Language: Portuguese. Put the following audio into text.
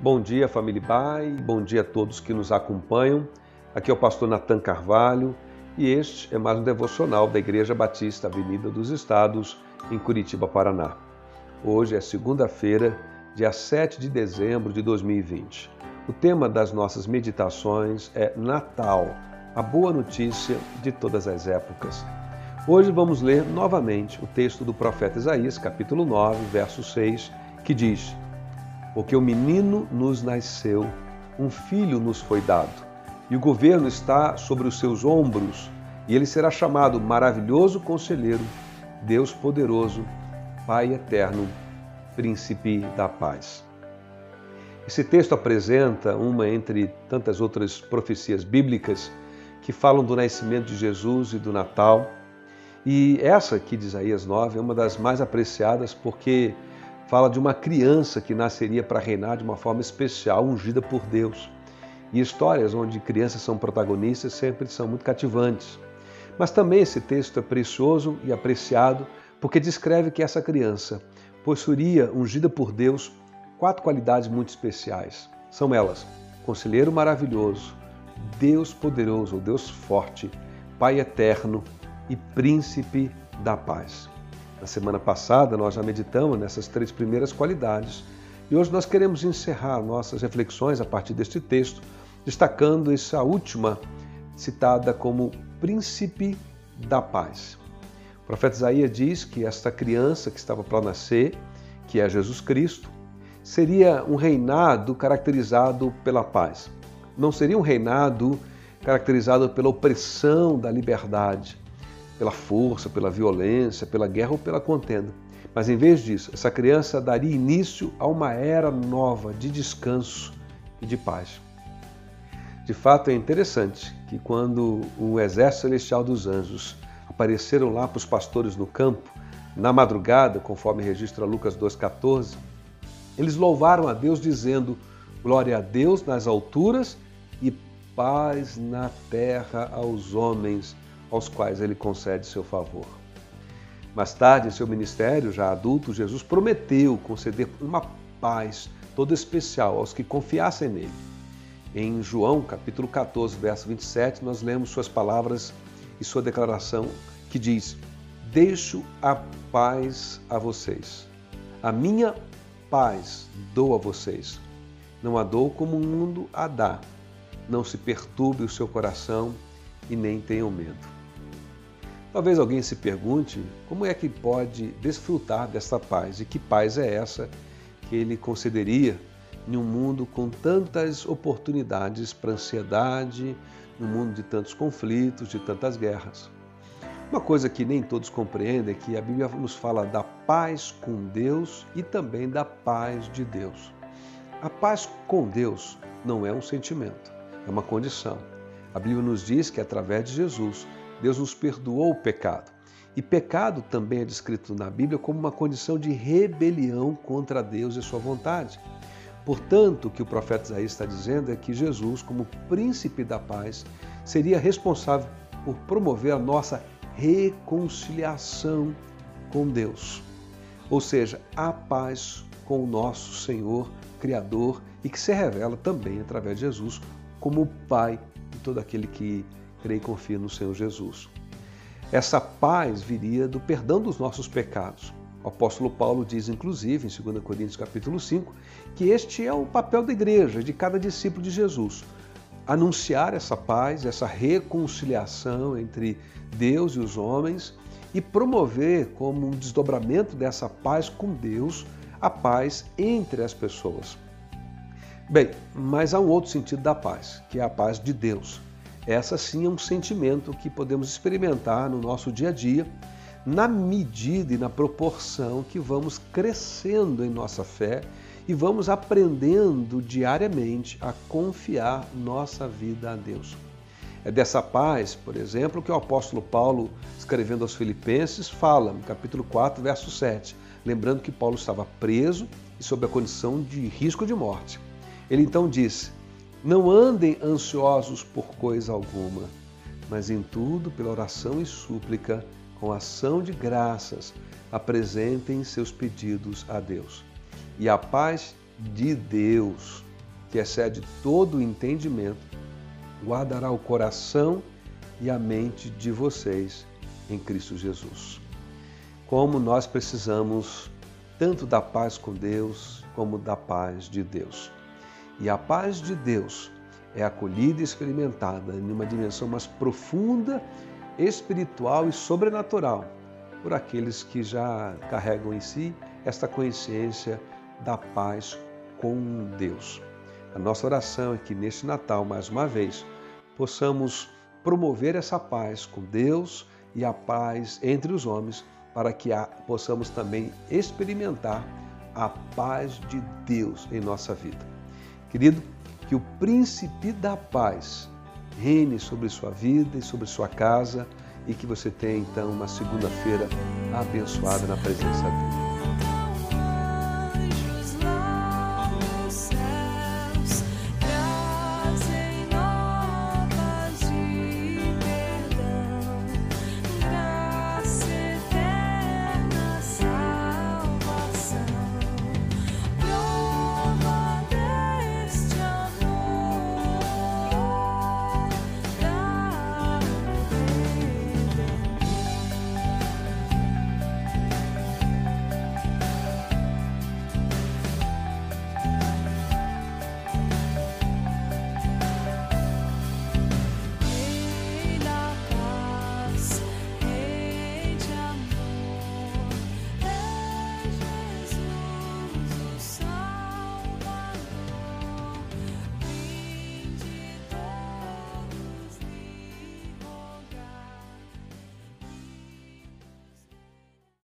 Bom dia, família Bai, bom dia a todos que nos acompanham. Aqui é o pastor Natan Carvalho e este é mais um devocional da Igreja Batista Avenida dos Estados, em Curitiba, Paraná. Hoje é segunda-feira, dia 7 de dezembro de 2020. O tema das nossas meditações é Natal, a boa notícia de todas as épocas. Hoje vamos ler novamente o texto do profeta Isaías, capítulo 9, verso 6, que diz: porque o menino nos nasceu, um filho nos foi dado, e o governo está sobre os seus ombros, e ele será chamado Maravilhoso Conselheiro, Deus Poderoso, Pai Eterno, Príncipe da Paz. Esse texto apresenta uma entre tantas outras profecias bíblicas que falam do nascimento de Jesus e do Natal. E essa aqui de Isaías 9 é uma das mais apreciadas porque fala de uma criança que nasceria para reinar de uma forma especial, ungida por Deus. E histórias onde crianças são protagonistas sempre são muito cativantes. Mas também esse texto é precioso e apreciado porque descreve que essa criança possuiria, ungida por Deus, quatro qualidades muito especiais. São elas: Conselheiro maravilhoso, Deus poderoso, Deus forte, Pai eterno e Príncipe da paz. Na semana passada, nós já meditamos nessas três primeiras qualidades e hoje nós queremos encerrar nossas reflexões a partir deste texto, destacando essa última citada como príncipe da paz. O profeta Isaías diz que esta criança que estava para nascer, que é Jesus Cristo, seria um reinado caracterizado pela paz. Não seria um reinado caracterizado pela opressão da liberdade, pela força, pela violência, pela guerra ou pela contenda. Mas em vez disso, essa criança daria início a uma era nova de descanso e de paz. De fato, é interessante que quando o exército celestial dos anjos apareceram lá para os pastores no campo, na madrugada, conforme registra Lucas 2,14, eles louvaram a Deus dizendo: Glória a Deus nas alturas e paz na terra aos homens aos quais ele concede seu favor. Mais tarde, em seu ministério, já adulto, Jesus prometeu conceder uma paz toda especial aos que confiassem nele. Em João, capítulo 14, verso 27, nós lemos suas palavras e sua declaração que diz: Deixo a paz a vocês. A minha paz dou a vocês. Não a dou como o mundo a dá. Não se perturbe o seu coração e nem tenham medo. Talvez alguém se pergunte como é que pode desfrutar dessa paz e que paz é essa que ele concederia em um mundo com tantas oportunidades para ansiedade, num mundo de tantos conflitos, de tantas guerras. Uma coisa que nem todos compreendem é que a Bíblia nos fala da paz com Deus e também da paz de Deus. A paz com Deus não é um sentimento, é uma condição. A Bíblia nos diz que através de Jesus Deus nos perdoou o pecado. E pecado também é descrito na Bíblia como uma condição de rebelião contra Deus e sua vontade. Portanto, o que o profeta Isaías está dizendo é que Jesus, como príncipe da paz, seria responsável por promover a nossa reconciliação com Deus. Ou seja, a paz com o nosso Senhor, Criador e que se revela também através de Jesus como Pai todo aquele que crê e confia no Senhor Jesus. Essa paz viria do perdão dos nossos pecados. O apóstolo Paulo diz, inclusive, em 2 Coríntios capítulo 5, que este é o papel da igreja, de cada discípulo de Jesus. Anunciar essa paz, essa reconciliação entre Deus e os homens e promover como um desdobramento dessa paz com Deus, a paz entre as pessoas. Bem, mas há um outro sentido da paz, que é a paz de Deus. Essa sim é um sentimento que podemos experimentar no nosso dia a dia, na medida e na proporção que vamos crescendo em nossa fé e vamos aprendendo diariamente a confiar nossa vida a Deus. É dessa paz, por exemplo, que o apóstolo Paulo, escrevendo aos Filipenses, fala no capítulo 4, verso 7, lembrando que Paulo estava preso e sob a condição de risco de morte. Ele então disse: não andem ansiosos por coisa alguma, mas em tudo, pela oração e súplica, com ação de graças, apresentem seus pedidos a Deus. E a paz de Deus, que excede todo o entendimento, guardará o coração e a mente de vocês em Cristo Jesus. Como nós precisamos tanto da paz com Deus como da paz de Deus. E a paz de Deus é acolhida e experimentada em uma dimensão mais profunda, espiritual e sobrenatural por aqueles que já carregam em si esta consciência da paz com Deus. A nossa oração é que neste Natal, mais uma vez, possamos promover essa paz com Deus e a paz entre os homens, para que a, possamos também experimentar a paz de Deus em nossa vida. Querido, que o príncipe da paz reine sobre sua vida e sobre sua casa e que você tenha então uma segunda-feira abençoada na presença dele.